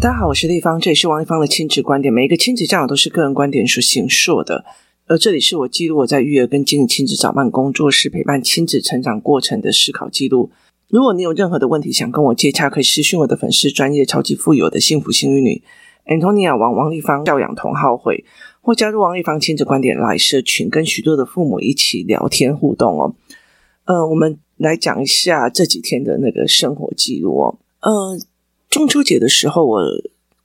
大家好，我是丽芳，这里是王丽芳的亲子观点。每一个亲子教养都是个人观点所形塑的，而这里是我记录我在育儿跟经营亲子早班工作室陪伴亲子成长过程的思考记录。如果你有任何的问题想跟我接洽，可以私讯我的粉丝专业超级富有的幸福幸运女 Antonia 王王丽芳教养同好会，或加入王丽芳亲子观点来社群，跟许多的父母一起聊天互动哦。呃，我们来讲一下这几天的那个生活记录哦。呃。中秋节的时候，我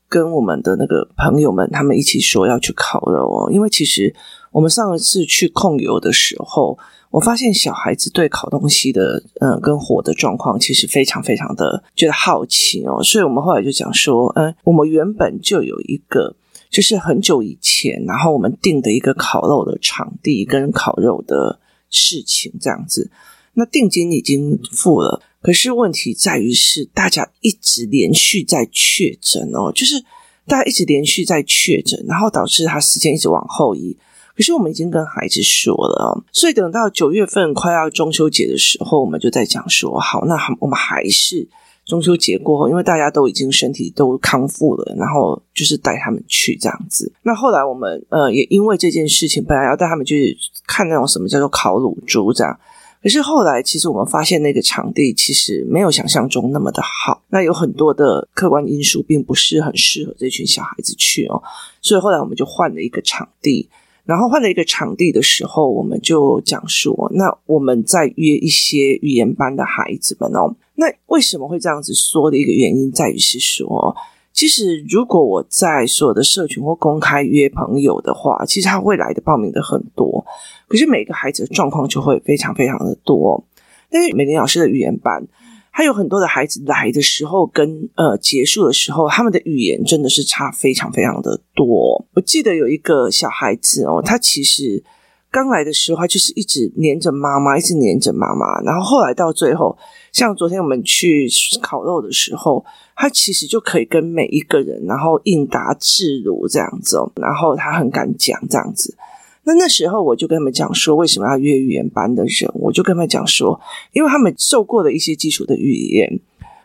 跟我们的那个朋友们，他们一起说要去烤肉哦。因为其实我们上一次去控油的时候，我发现小孩子对烤东西的，嗯，跟火的状况，其实非常非常的觉得好奇哦。所以我们后来就讲说，嗯，我们原本就有一个，就是很久以前，然后我们订的一个烤肉的场地跟烤肉的事情，这样子。那定金已经付了。可是问题在于是，大家一直连续在确诊哦，就是大家一直连续在确诊，然后导致他时间一直往后移。可是我们已经跟孩子说了，所以等到九月份快要中秋节的时候，我们就在讲说，好，那我们还是中秋节过后，因为大家都已经身体都康复了，然后就是带他们去这样子。那后来我们呃也因为这件事情，本来要带他们去看那种什么叫做烤乳猪这样。可是后来，其实我们发现那个场地其实没有想象中那么的好。那有很多的客观因素，并不是很适合这群小孩子去哦。所以后来我们就换了一个场地。然后换了一个场地的时候，我们就讲说，那我们再约一些语言班的孩子们哦。那为什么会这样子说的一个原因，在于是说，其实如果我在所有的社群或公开约朋友的话，其实他会来的报名的很多。可是每个孩子的状况就会非常非常的多，但是美玲老师的语言班，还有很多的孩子来的时候跟呃结束的时候，他们的语言真的是差非常非常的多。我记得有一个小孩子哦，他其实刚来的时候，他就是一直黏着妈妈，一直黏着妈妈，然后后来到最后，像昨天我们去烤肉的时候，他其实就可以跟每一个人然后应答自如这样子哦，然后他很敢讲这样子。那那时候我就跟他们讲说，为什么要约语言班的人？我就跟他们讲说，因为他们受过了一些基础的语言，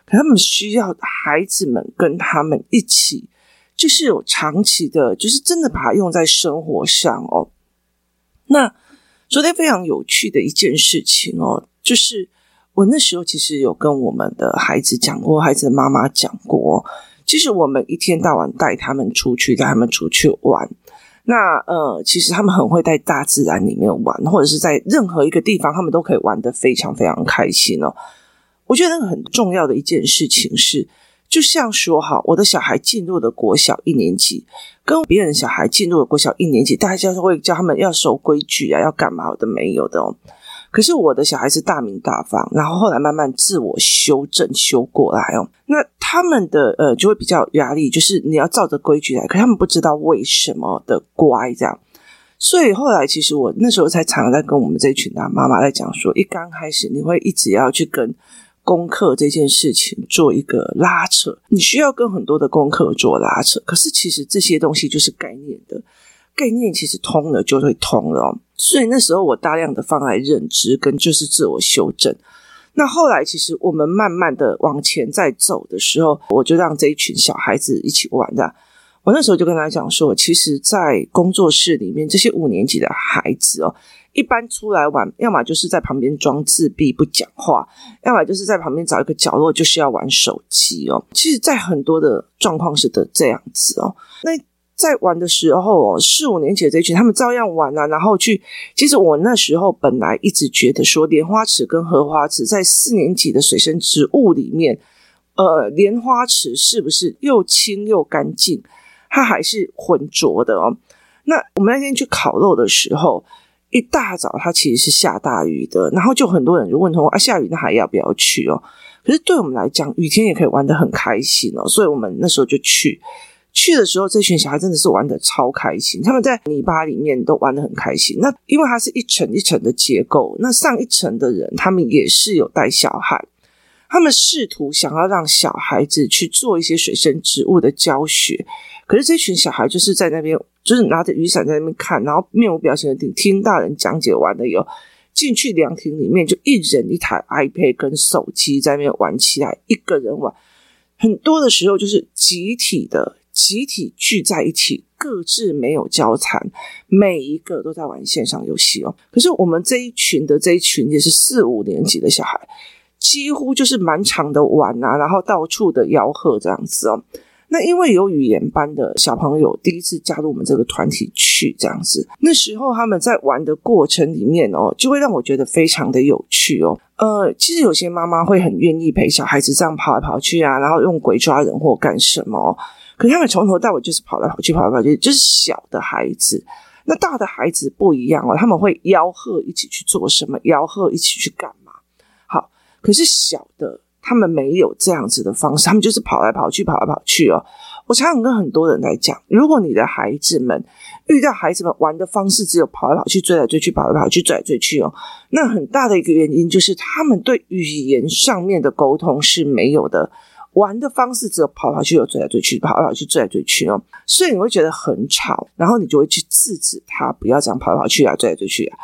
可他们需要孩子们跟他们一起，就是有长期的，就是真的把它用在生活上哦。那昨天非常有趣的一件事情哦，就是我那时候其实有跟我们的孩子讲过，孩子的妈妈讲过，其实我们一天到晚带他们出去，带他们出去玩。那呃，其实他们很会在大自然里面玩，或者是在任何一个地方，他们都可以玩得非常非常开心哦。我觉得那个很重要的一件事情是，就像说哈，我的小孩进入了国小一年级，跟别人小孩进入了国小一年级，大家都会教他们要守规矩啊，要干嘛我的没有的哦。可是我的小孩是大名大放，然后后来慢慢自我修正修过来哦。那他们的呃就会比较有压力，就是你要照着规矩来，可他们不知道为什么的乖这样。所以后来其实我那时候才常常在跟我们这群大妈妈在讲说，一刚开始你会一直要去跟功课这件事情做一个拉扯，你需要跟很多的功课做拉扯。可是其实这些东西就是概念的。概念其实通了就会通了哦，所以那时候我大量的放在认知跟就是自我修正。那后来其实我们慢慢的往前在走的时候，我就让这一群小孩子一起玩的。我那时候就跟他讲说，其实，在工作室里面这些五年级的孩子哦，一般出来玩，要么就是在旁边装自闭不讲话，要么就是在旁边找一个角落就是要玩手机哦。其实，在很多的状况是的这样子哦，那。在玩的时候，四五年级的这一群，他们照样玩啊，然后去。其实我那时候本来一直觉得说，莲花池跟荷花池在四年级的水生植物里面，呃，莲花池是不是又清又干净？它还是浑浊的哦。那我们那天去烤肉的时候，一大早它其实是下大雨的，然后就很多人就问说啊，下雨那还要不要去哦？可是对我们来讲，雨天也可以玩得很开心哦，所以我们那时候就去。去的时候，这群小孩真的是玩的超开心。他们在泥巴里面都玩的很开心。那因为它是一层一层的结构，那上一层的人他们也是有带小孩，他们试图想要让小孩子去做一些水生植物的教学。可是这群小孩就是在那边，就是拿着雨伞在那边看，然后面无表情的听听大人讲解完了以后，进去凉亭里面就一人一台 iPad 跟手机在那边玩起来，一个人玩。很多的时候就是集体的，集体聚在一起，各自没有交谈，每一个都在玩线上游戏哦。可是我们这一群的这一群也是四五年级的小孩，几乎就是满场的玩啊，然后到处的吆喝这样子哦。那因为有语言班的小朋友第一次加入我们这个团体去这样子，那时候他们在玩的过程里面哦，就会让我觉得非常的有趣哦。呃，其实有些妈妈会很愿意陪小孩子这样跑来跑去啊，然后用鬼抓人或干什么。可是他们从头到尾就是跑来跑去，跑来跑去，就是小的孩子。那大的孩子不一样哦，他们会吆喝一起去做什么，吆喝一起去干嘛。好，可是小的。他们没有这样子的方式，他们就是跑来跑去，跑来跑去哦。我常常跟很多人来讲，如果你的孩子们遇到孩子们玩的方式只有跑来跑去、追来追去、跑来跑去、追来追去哦，那很大的一个原因就是他们对语言上面的沟通是没有的。玩的方式只有跑来跑去、有追来追去、跑来跑去、追来追去哦，所以你会觉得很吵，然后你就会去制止他不要这样跑来跑去啊、追来追去啊。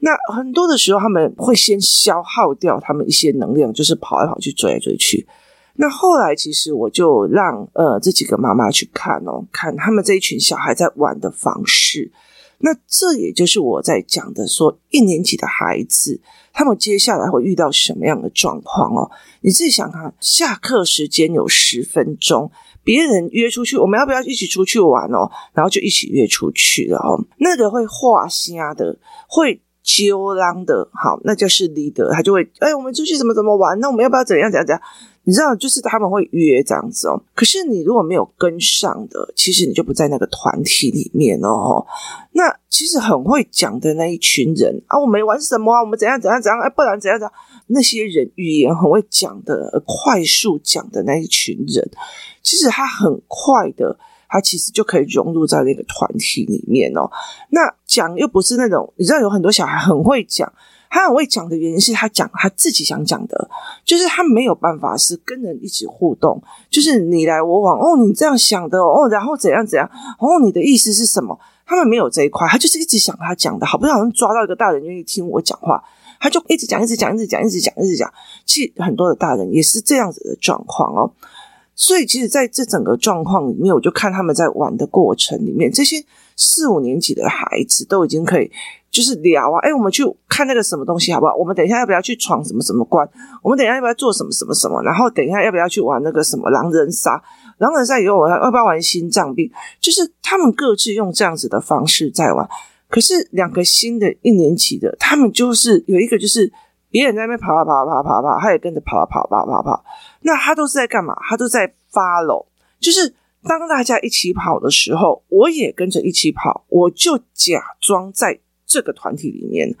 那很多的时候，他们会先消耗掉他们一些能量，就是跑来跑去、追来追去。那后来，其实我就让呃这几个妈妈去看哦，看他们这一群小孩在玩的方式。那这也就是我在讲的，说一年级的孩子，他们接下来会遇到什么样的状况哦？你自己想看，下课时间有十分钟，别人约出去，我们要不要一起出去玩哦？然后就一起约出去了哦。那个会画虾的，会。揪浪的好，那就是离德他就会哎，我们出去怎么怎么玩？那我们要不要怎样怎样怎样？你知道，就是他们会约这样子哦。可是你如果没有跟上的，其实你就不在那个团体里面哦。那其实很会讲的那一群人啊，我没玩什么啊，我们怎样怎样怎样？哎，不然怎样怎样？那些人语言很会讲的，快速讲的那一群人，其实他很快的。他其实就可以融入在那个团体里面哦。那讲又不是那种，你知道有很多小孩很会讲，他很会讲的原因是他讲他自己想讲的，就是他没有办法是跟人一起互动，就是你来我往哦，你这样想的哦，然后怎样怎样哦，你的意思是什么？他们没有这一块，他就是一直想他讲的，好不容易抓到一个大人愿意听我讲话，他就一直讲，一直讲，一直讲，一直讲，一直讲。其实很多的大人也是这样子的状况哦。所以，其实在这整个状况里面，我就看他们在玩的过程里面，这些四五年级的孩子都已经可以就是聊啊，哎，我们去看那个什么东西好不好？我们等一下要不要去闯什么什么关？我们等一下要不要做什么什么什么？然后等一下要不要去玩那个什么狼人杀？狼人杀以后，我要不要玩心脏病？就是他们各自用这样子的方式在玩。可是两个新的一年级的，他们就是有一个就是。别人在那边跑啊跑啊跑啊跑跑，他也跟着跑啊跑跑跑跑。那他都是在干嘛？他都在 follow，就是当大家一起跑的时候，我也跟着一起跑，我就假装在这个团体里面。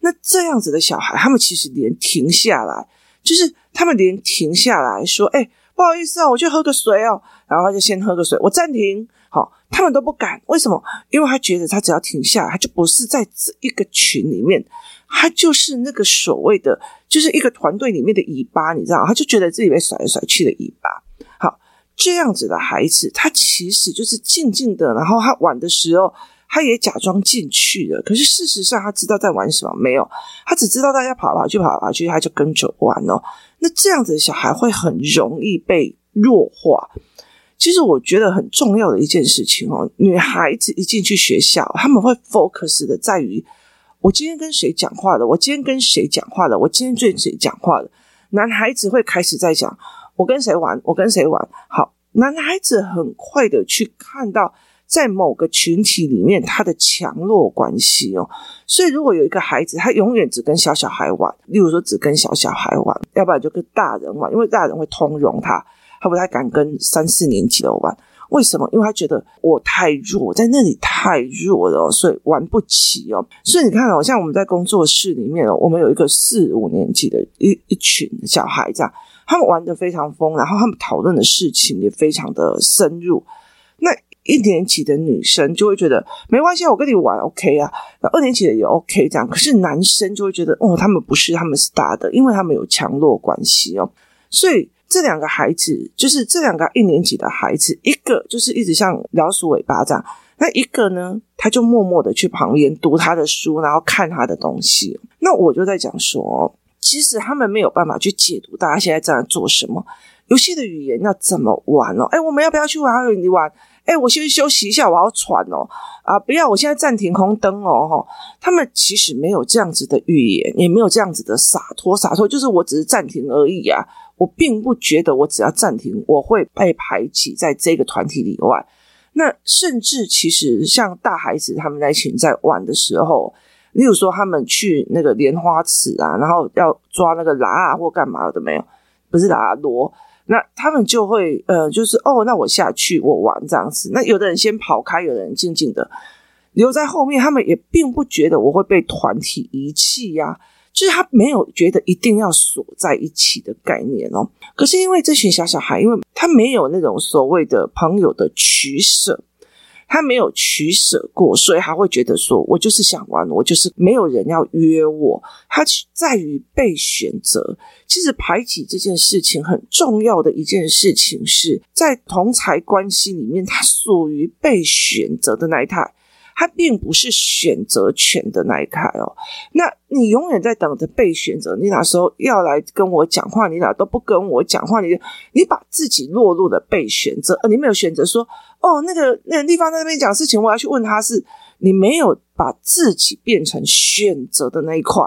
那这样子的小孩，他们其实连停下来，就是他们连停下来说：“哎，不好意思啊，我去喝个水哦。”然后他就先喝个水，我暂停。好，他们都不敢，为什么？因为他觉得他只要停下来，他就不是在这一个群里面。他就是那个所谓的，就是一个团队里面的尾巴，你知道？他就觉得自己被甩来甩去的尾巴。好，这样子的孩子，他其实就是静静的，然后他玩的时候，他也假装进去了。可是事实上，他知道在玩什么？没有，他只知道大家跑跑去跑跑去，他就跟着玩哦。那这样子的小孩会很容易被弱化。其实我觉得很重要的一件事情哦，女孩子一进去学校，他们会 focus 的在于。我今天跟谁讲话了？我今天跟谁讲话了？我今天对谁讲话了？男孩子会开始在讲我跟谁玩，我跟谁玩。好，男孩子很快的去看到在某个群体里面他的强弱关系哦。所以如果有一个孩子，他永远只跟小小孩玩，例如说只跟小小孩玩，要不然就跟大人玩，因为大人会通融他，他不太敢跟三四年级的玩。为什么？因为他觉得我太弱，在那里太弱了，所以玩不起哦。所以你看哦，像我们在工作室里面哦，我们有一个四五年级的一一群小孩子，他们玩得非常疯，然后他们讨论的事情也非常的深入。那一年级的女生就会觉得没关系，我跟你玩 OK 啊。二年级的也 OK 这样，可是男生就会觉得哦，他们不是，他们是大的，因为他们有强弱关系哦，所以。这两个孩子，就是这两个一年级的孩子，一个就是一直像老鼠尾巴这样，那一个呢，他就默默的去旁边读他的书，然后看他的东西。那我就在讲说，其实他们没有办法去解读大家现在正在做什么，游戏的语言要怎么玩哦？哎，我们要不要去玩？你玩？哎，我先休息一下，我要喘哦。啊，不要，我现在暂停红灯哦。哈，他们其实没有这样子的语言，也没有这样子的洒脱。洒脱就是我只是暂停而已啊。我并不觉得我只要暂停，我会被排挤在这个团体里外。那甚至其实像大孩子他们在群在玩的时候，例如说他们去那个莲花池啊，然后要抓那个喇啊或干嘛的没有？不是喇啊螺，那他们就会呃，就是哦，那我下去我玩这样子。那有的人先跑开，有的人静静的留在后面，他们也并不觉得我会被团体遗弃呀。就是他没有觉得一定要锁在一起的概念哦，可是因为这群小小孩，因为他没有那种所谓的朋友的取舍，他没有取舍过，所以他会觉得说，我就是想玩，我就是没有人要约我。他在于被选择。其实排挤这件事情很重要的一件事情是在同才关系里面，他属于被选择的那一派。他并不是选择权的那一块哦，那你永远在等着被选择。你哪时候要来跟我讲话，你哪都不跟我讲话，你你把自己落入了被选择，呃，你没有选择说哦，那个那个地方在那边讲事情，我要去问他是，你没有把自己变成选择的那一块，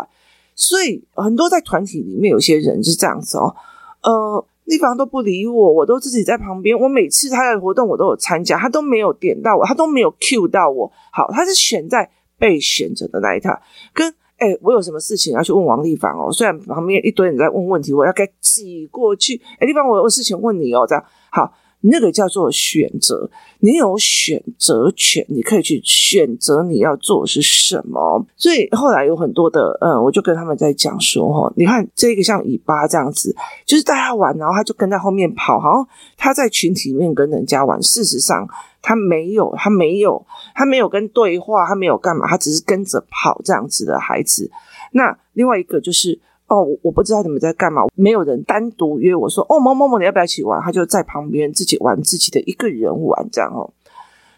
所以很多在团体里面有些人是这样子哦，呃。地方都不理我，我都自己在旁边。我每次他的活动我都有参加，他都没有点到我，他都没有 cue 到我。好，他是选在被选择的那一套。跟哎、我有什么事情要去问王丽凡哦？虽然旁边一堆人在问问题，我要该挤过去。哎、欸，丽凡，我有事情问你哦，这样好。那个叫做选择，你有选择权，你可以去选择你要做的是什么。所以后来有很多的，嗯，我就跟他们在讲说，哈，你看这个像尾巴这样子，就是大家玩，然后他就跟在后面跑，好像他在群体里面跟人家玩，事实上他没有，他没有，他没有跟对话，他没有干嘛，他只是跟着跑这样子的孩子。那另外一个就是。哦，我不知道你们在干嘛，没有人单独约我说，哦，某某某，你要不要一起玩？他就在旁边自己玩自己的一个人玩这样哦。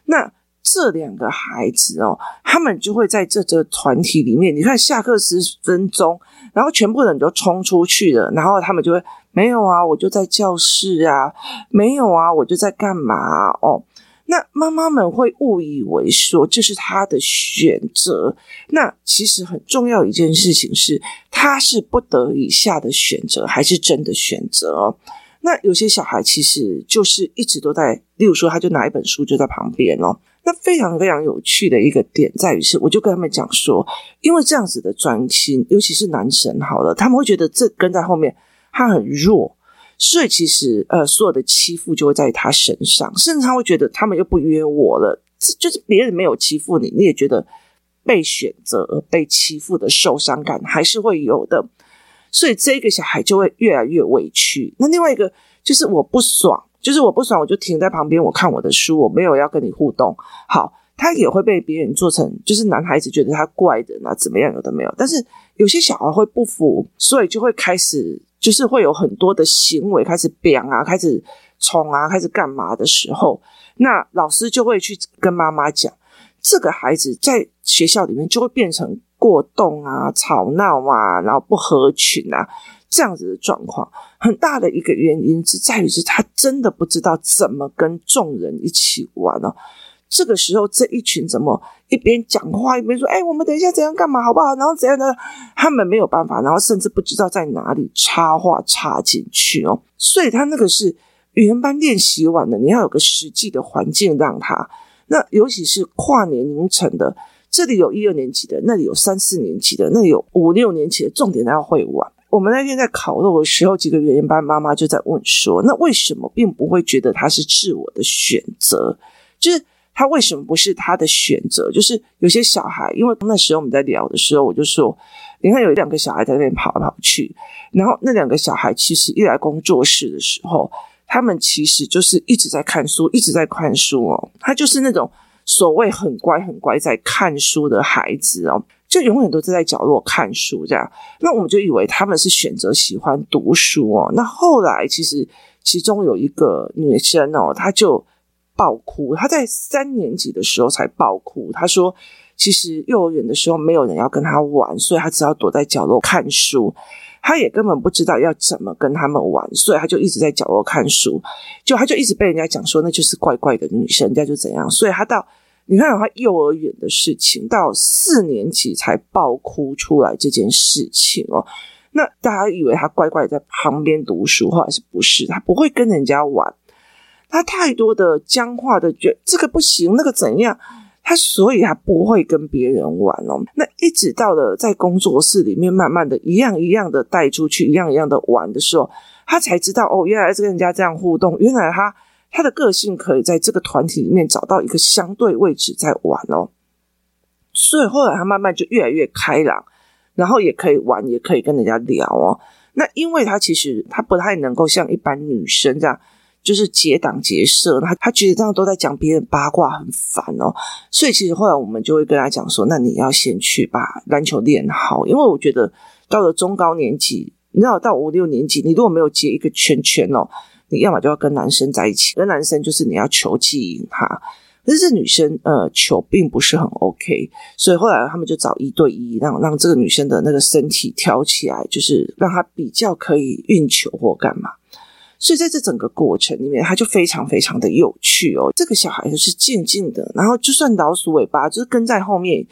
那这两个孩子哦，他们就会在这个团体里面，你看下课十分钟，然后全部人都冲出去了，然后他们就会没有啊，我就在教室啊，没有啊，我就在干嘛？哦。那妈妈们会误以为说这是他的选择，那其实很重要一件事情是，他是不得已下的选择，还是真的选择哦？那有些小孩其实就是一直都在，例如说，他就拿一本书就在旁边哦。那非常非常有趣的一个点在于是，我就跟他们讲说，因为这样子的专心，尤其是男生好了，他们会觉得这跟在后面他很弱。所以其实，呃，所有的欺负就会在他身上，甚至他会觉得他们又不约我了，就是别人没有欺负你，你也觉得被选择而被欺负的受伤感还是会有的。所以这个小孩就会越来越委屈。那另外一个就是我不爽，就是我不爽，我就停在旁边，我看我的书，我没有要跟你互动。好，他也会被别人做成，就是男孩子觉得他怪的，那怎么样有的没有。但是有些小孩会不服，所以就会开始。就是会有很多的行为开始变啊，开始冲啊，开始干嘛的时候，那老师就会去跟妈妈讲，这个孩子在学校里面就会变成过动啊、吵闹啊，然后不合群啊，这样子的状况。很大的一个原因是在于是他真的不知道怎么跟众人一起玩哦。这个时候，这一群怎么一边讲话一边说：“哎，我们等一下怎样干嘛，好不好？”然后怎样的，他们没有办法，然后甚至不知道在哪里插话插进去哦。所以他那个是语言班练习完了，你要有个实际的环境让他。那尤其是跨年龄层的，这里有一二年级的，那里有三四年级的，那里有五六年级的，重点他要会玩。我们那天在烤肉的时候，几个语言班妈妈就在问说：“那为什么并不会觉得他是自我的选择？就是。”他为什么不是他的选择？就是有些小孩，因为那时候我们在聊的时候，我就说，你看有两个小孩在那边跑来跑去，然后那两个小孩其实一来工作室的时候，他们其实就是一直在看书，一直在看书哦。他就是那种所谓很乖很乖在看书的孩子哦，就永远都是在角落看书这样。那我们就以为他们是选择喜欢读书哦。那后来其实其中有一个女生哦，她就。爆哭，他在三年级的时候才爆哭。他说，其实幼儿园的时候没有人要跟他玩，所以他只要躲在角落看书。他也根本不知道要怎么跟他们玩，所以他就一直在角落看书，就他就一直被人家讲说那就是怪怪的女生，人家就怎样，所以他到你看他幼儿园的事情，到四年级才爆哭出来这件事情哦。那大家以为他乖乖在旁边读书，或者是不是？他不会跟人家玩，他太多的僵化的觉得这个不行，那个怎样？他所以他不会跟别人玩哦。那一直到了在工作室里面，慢慢的一样一样的带出去，一样一样的玩的时候，他才知道哦，原来是跟人家这样互动，原来他他的个性可以在这个团体里面找到一个相对位置在玩哦。所以后来他慢慢就越来越开朗，然后也可以玩，也可以跟人家聊哦。那因为他其实他不太能够像一般女生这样。就是结党结社，他他觉得这样都在讲别人八卦，很烦哦。所以其实后来我们就会跟他讲说，那你要先去把篮球练好，因为我觉得到了中高年级，你知道到五六年级，你如果没有结一个圈圈哦，你要么就要跟男生在一起，跟男生就是你要球技赢他。可是这女生呃球并不是很 OK，所以后来他们就找一对一，让让这个女生的那个身体挑起来，就是让她比较可以运球或干嘛。所以在这整个过程里面，他就非常非常的有趣哦。这个小孩就是静静的，然后就算老鼠尾巴，就是跟在后面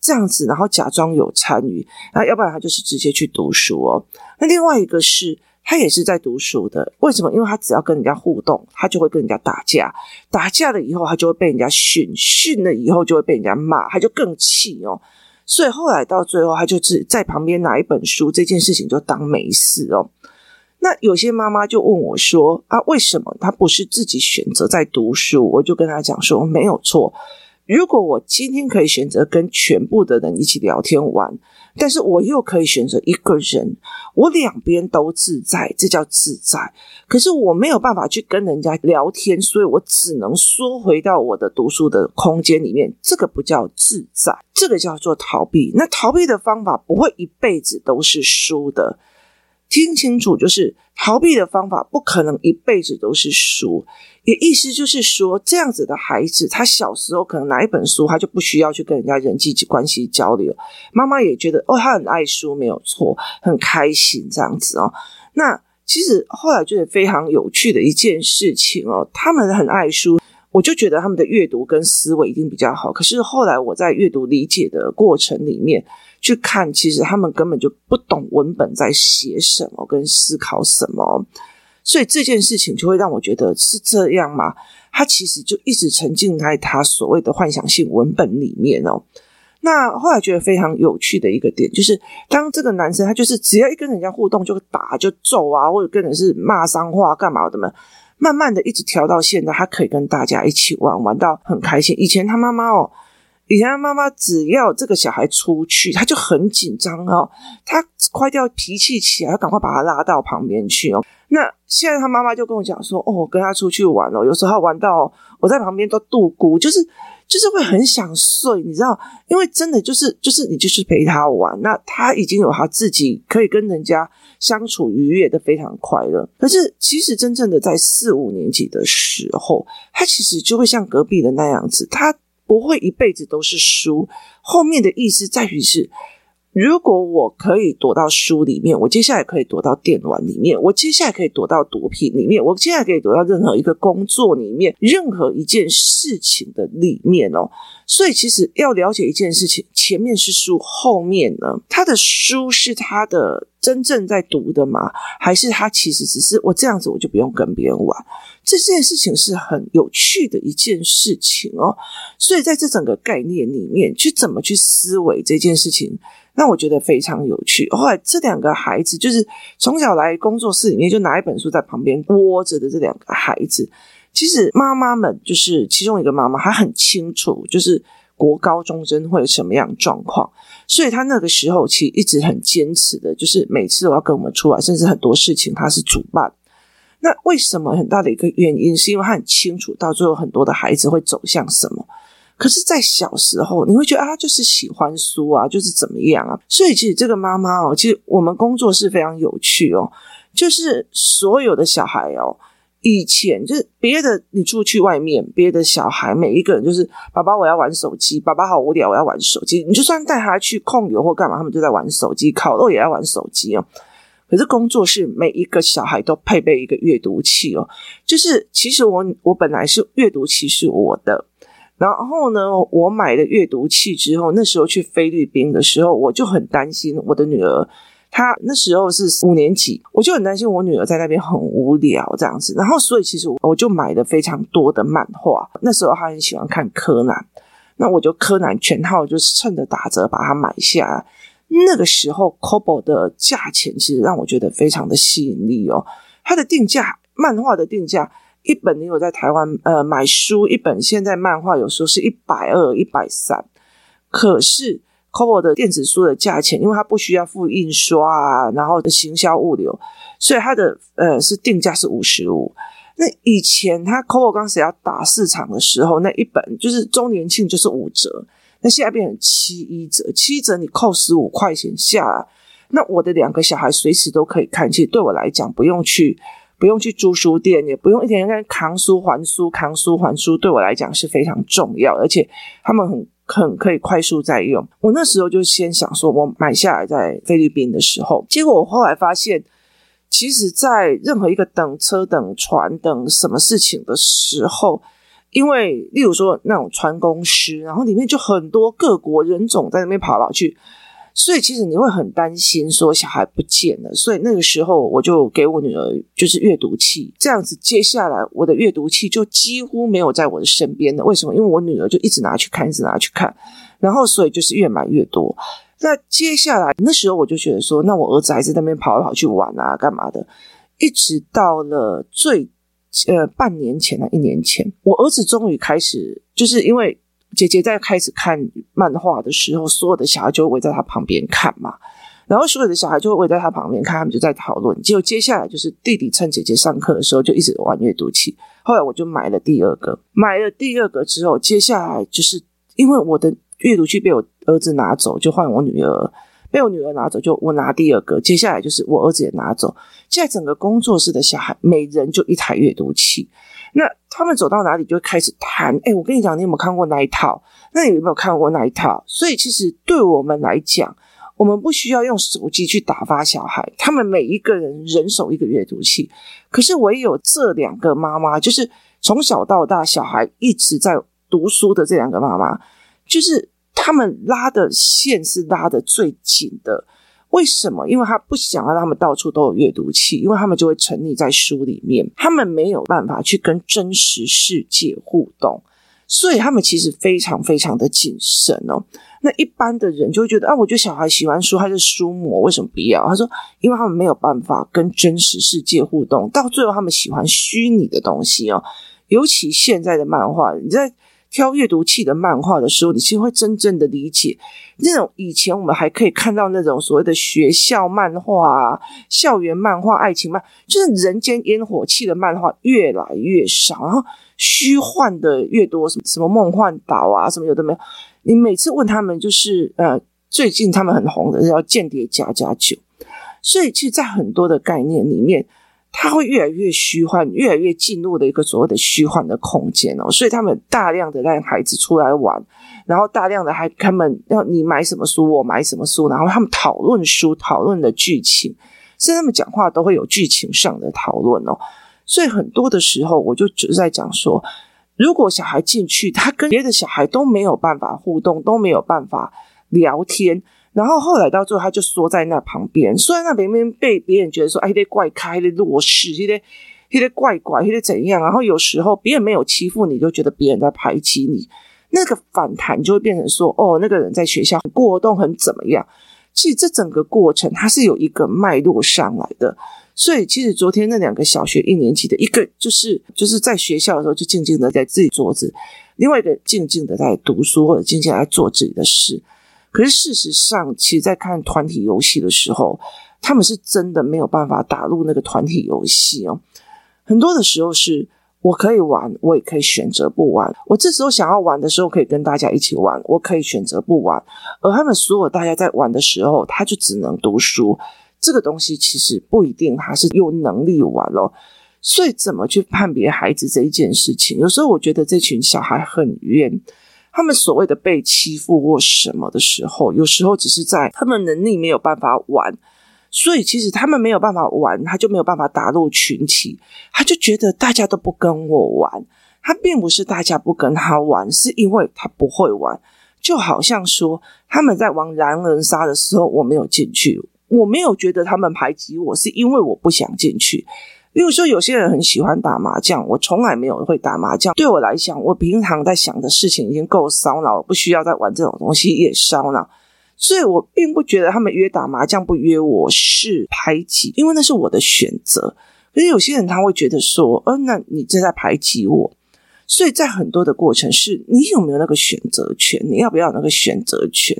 这样子，然后假装有参与。然后要不然他就是直接去读书哦。那另外一个是，他也是在读书的。为什么？因为他只要跟人家互动，他就会跟人家打架。打架了以后，他就会被人家训，训了以后就会被人家骂，他就更气哦。所以后来到最后，他就是在旁边拿一本书，这件事情就当没事哦。那有些妈妈就问我说：“啊，为什么她不是自己选择在读书？”我就跟她讲说：“没有错，如果我今天可以选择跟全部的人一起聊天玩，但是我又可以选择一个人，我两边都自在，这叫自在。可是我没有办法去跟人家聊天，所以我只能缩回到我的读书的空间里面，这个不叫自在，这个叫做逃避。那逃避的方法不会一辈子都是输的。”听清楚，就是逃避的方法不可能一辈子都是书。也意思就是说，这样子的孩子，他小时候可能拿一本书，他就不需要去跟人家人际关系交流。妈妈也觉得哦，他很爱书，没有错，很开心这样子哦。那其实后来就是非常有趣的一件事情哦，他们很爱书。我就觉得他们的阅读跟思维一定比较好，可是后来我在阅读理解的过程里面去看，其实他们根本就不懂文本在写什么跟思考什么，所以这件事情就会让我觉得是这样嘛？他其实就一直沉浸在他所谓的幻想性文本里面哦。那后来觉得非常有趣的一个点，就是当这个男生他就是只要一跟人家互动就打就揍啊，或者跟人是骂脏话干嘛的嘛。慢慢的一直调到现在，他可以跟大家一起玩，玩到很开心。以前他妈妈哦，以前他妈妈只要这个小孩出去，他就很紧张哦，他快掉脾气起来，要赶快把他拉到旁边去哦。那现在他妈妈就跟我讲说，哦，跟他出去玩哦，有时候玩到我在旁边都度孤，就是。就是会很想睡，你知道，因为真的就是就是你就是陪他玩，那他已经有他自己可以跟人家相处愉悦的非常快乐。可是其实真正的在四五年级的时候，他其实就会像隔壁的那样子，他不会一辈子都是输。后面的意思在于是。如果我可以躲到书里面，我接下来可以躲到电玩里面，我接下来可以躲到毒品里面，我接下来可以躲到任何一个工作里面，任何一件事情的里面哦。所以，其实要了解一件事情，前面是书，后面呢，他的书是他的真正在读的吗？还是他其实只是我这样子，我就不用跟别人玩？这件事情是很有趣的一件事情哦。所以，在这整个概念里面，去怎么去思维这件事情，那我觉得非常有趣。后来，这两个孩子就是从小来工作室里面就拿一本书在旁边窝着的这两个孩子。其实妈妈们就是其中一个妈妈，她很清楚，就是国高中生会有什么样状况，所以她那个时候其实一直很坚持的，就是每次都要跟我们出来，甚至很多事情她是主办。那为什么很大的一个原因，是因为她很清楚，到最后很多的孩子会走向什么。可是，在小时候，你会觉得啊，就是喜欢书啊，就是怎么样啊。所以，其实这个妈妈哦，其实我们工作是非常有趣哦，就是所有的小孩哦。以前就是别的，你出去外面，别的小孩每一个人就是爸爸，我要玩手机，爸爸好无聊，我要玩手机。你就算带他去控油或干嘛，他们就在玩手机，烤肉也要玩手机哦。可是工作室每一个小孩都配备一个阅读器哦，就是其实我我本来是阅读器是我的，然后呢，我买了阅读器之后，那时候去菲律宾的时候，我就很担心我的女儿。他那时候是五年级，我就很担心我女儿在那边很无聊这样子，然后所以其实我就买了非常多的漫画。那时候她很喜欢看柯南，那我就柯南全套就是趁着打折把它买下。那个时候 Kobo 的价钱其实让我觉得非常的吸引力哦，它的定价，漫画的定价，一本你有在台湾呃买书一本，现在漫画有时候是一百二、一百三，可是。Kobo 的电子书的价钱，因为它不需要付印刷啊，然后的行销物流，所以它的呃是定价是五十五。那以前它 Kobo 刚开始要打市场的时候，那一本就是周年庆就是五折，那现在变成七一折，七折你扣十五块钱下，那我的两个小孩随时都可以看。其实对我来讲，不用去不用去租书店，也不用一天天扛书还书，扛书还书，对我来讲是非常重要，而且他们很。很可以快速再用。我那时候就先想说，我买下来在菲律宾的时候，结果我后来发现，其实，在任何一个等车、等船、等什么事情的时候，因为例如说那种船公司，然后里面就很多各国人种在那边跑来跑去。所以其实你会很担心说小孩不见了，所以那个时候我就给我女儿就是阅读器，这样子接下来我的阅读器就几乎没有在我的身边了。为什么？因为我女儿就一直拿去看，一直拿去看，然后所以就是越买越多。那接下来那时候我就觉得说，那我儿子还是在那边跑来跑去玩啊，干嘛的？一直到了最呃半年前啊，一年前，我儿子终于开始，就是因为。姐姐在开始看漫画的时候，所有的小孩就会围在她旁边看嘛，然后所有的小孩就会围在她旁边看，他们就在讨论。结果接下来就是弟弟趁姐姐上课的时候就一直玩阅读器。后来我就买了第二个，买了第二个之后，接下来就是因为我的阅读器被我儿子拿走，就换我女儿，被我女儿拿走，就我拿第二个。接下来就是我儿子也拿走，现在整个工作室的小孩每人就一台阅读器。那他们走到哪里就会开始谈，哎，我跟你讲，你有没有看过那一套？那你有没有看过那一套？所以其实对我们来讲，我们不需要用手机去打发小孩，他们每一个人人手一个阅读器。可是唯有这两个妈妈，就是从小到大小孩一直在读书的这两个妈妈，就是他们拉的线是拉的最紧的。为什么？因为他不想要让他们到处都有阅读器，因为他们就会沉溺在书里面，他们没有办法去跟真实世界互动，所以他们其实非常非常的谨慎哦。那一般的人就会觉得啊，我觉得小孩喜欢书，他是书魔，为什么不要？他说，因为他们没有办法跟真实世界互动，到最后他们喜欢虚拟的东西哦。尤其现在的漫画，你在。挑阅读器的漫画的时候，你其实会真正的理解那种以前我们还可以看到那种所谓的学校漫画啊、校园漫画、爱情漫，就是人间烟火气的漫画越来越少，然后虚幻的越多，什么什么梦幻岛啊，什么有的没有。你每次问他们，就是呃，最近他们很红的叫《间谍家家酒》，所以其实，在很多的概念里面。它会越来越虚幻，越来越进入的一个所谓的虚幻的空间哦，所以他们大量的让孩子出来玩，然后大量的还他们要你买什么书，我买什么书，然后他们讨论书，讨论的剧情，甚至他们讲话都会有剧情上的讨论哦。所以很多的时候，我就只是在讲说，如果小孩进去，他跟别的小孩都没有办法互动，都没有办法聊天。然后后来到最后，他就缩在那旁边，缩在那边边被别人觉得说：“哎，那怪咖，那弱势，那那怪怪，那怎样？”然后有时候别人没有欺负你，就觉得别人在排挤你，那个反弹就会变成说：“哦，那个人在学校很过动，很怎么样？”其实这整个过程它是有一个脉络上来的。所以其实昨天那两个小学一年级的一个就是就是在学校的时候就静静的在自己桌子，另外一个静静的在读书或者静静在做自己的事。可是事实上，其实，在看团体游戏的时候，他们是真的没有办法打入那个团体游戏哦。很多的时候是我可以玩，我也可以选择不玩。我这时候想要玩的时候，可以跟大家一起玩，我可以选择不玩。而他们所有大家在玩的时候，他就只能读书。这个东西其实不一定他是有能力玩哦。所以，怎么去判别孩子这一件事情？有时候我觉得这群小孩很冤。他们所谓的被欺负或什么的时候，有时候只是在他们能力没有办法玩，所以其实他们没有办法玩，他就没有办法打入群体，他就觉得大家都不跟我玩。他并不是大家不跟他玩，是因为他不会玩。就好像说他们在玩狼人杀的时候，我没有进去，我没有觉得他们排挤我，是因为我不想进去。比如说有些人很喜欢打麻将，我从来没有会打麻将。对我来讲，我平常在想的事情已经够烧脑，不需要再玩这种东西也烧脑。所以我并不觉得他们约打麻将不约我是排挤，因为那是我的选择。可是有些人他会觉得说，嗯、那你正在排挤我。所以在很多的过程是，你有没有那个选择权？你要不要那个选择权？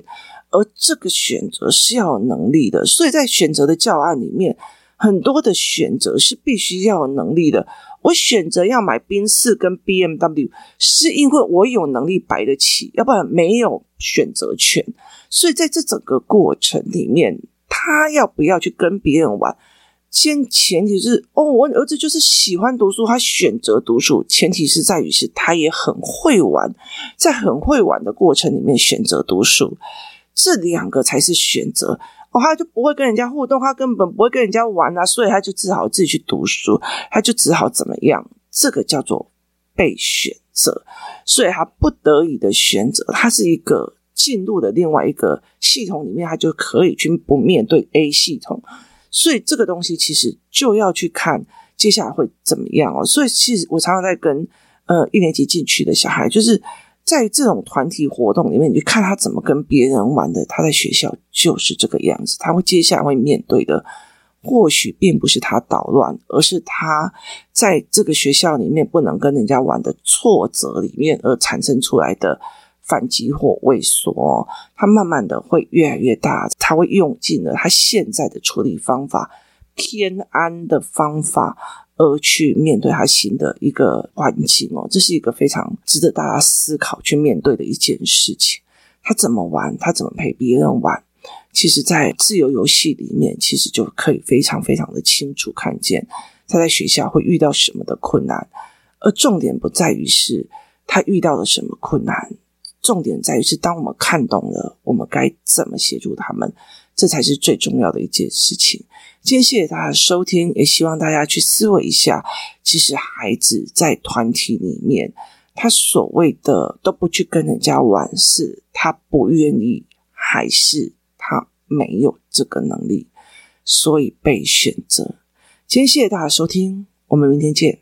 而这个选择是要有能力的。所以在选择的教案里面，很多的选择是必须要有能力的。我选择要买宾士跟 BMW，是因为我有能力买得起，要不然没有选择权。所以在这整个过程里面，他要不要去跟别人玩？先前提是哦，我儿子就是喜欢读书，他选择读书。前提是在于是他也很会玩，在很会玩的过程里面选择读书，这两个才是选择。他就不会跟人家互动，他根本不会跟人家玩啊，所以他就只好自己去读书，他就只好怎么样？这个叫做被选择，所以他不得已的选择，他是一个进入了另外一个系统里面，他就可以去不面对 A 系统。所以这个东西其实就要去看接下来会怎么样哦。所以其实我常常在跟呃一年级进去的小孩，就是在这种团体活动里面，你就看他怎么跟别人玩的。他在学校就是这个样子，他会接下来会面对的，或许并不是他捣乱，而是他在这个学校里面不能跟人家玩的挫折里面而产生出来的。反击或畏缩，他慢慢的会越来越大，他会用尽了他现在的处理方法，偏安的方法，而去面对他新的一个环境哦，这是一个非常值得大家思考去面对的一件事情。他怎么玩，他怎么陪别人玩，其实，在自由游戏里面，其实就可以非常非常的清楚看见他在学校会遇到什么的困难，而重点不在于是他遇到了什么困难。重点在于是，当我们看懂了，我们该怎么协助他们，这才是最重要的一件事情。今天谢谢大家收听，也希望大家去思维一下，其实孩子在团体里面，他所谓的都不去跟人家玩，是他不愿意，还是他没有这个能力，所以被选择。今天谢谢大家收听，我们明天见。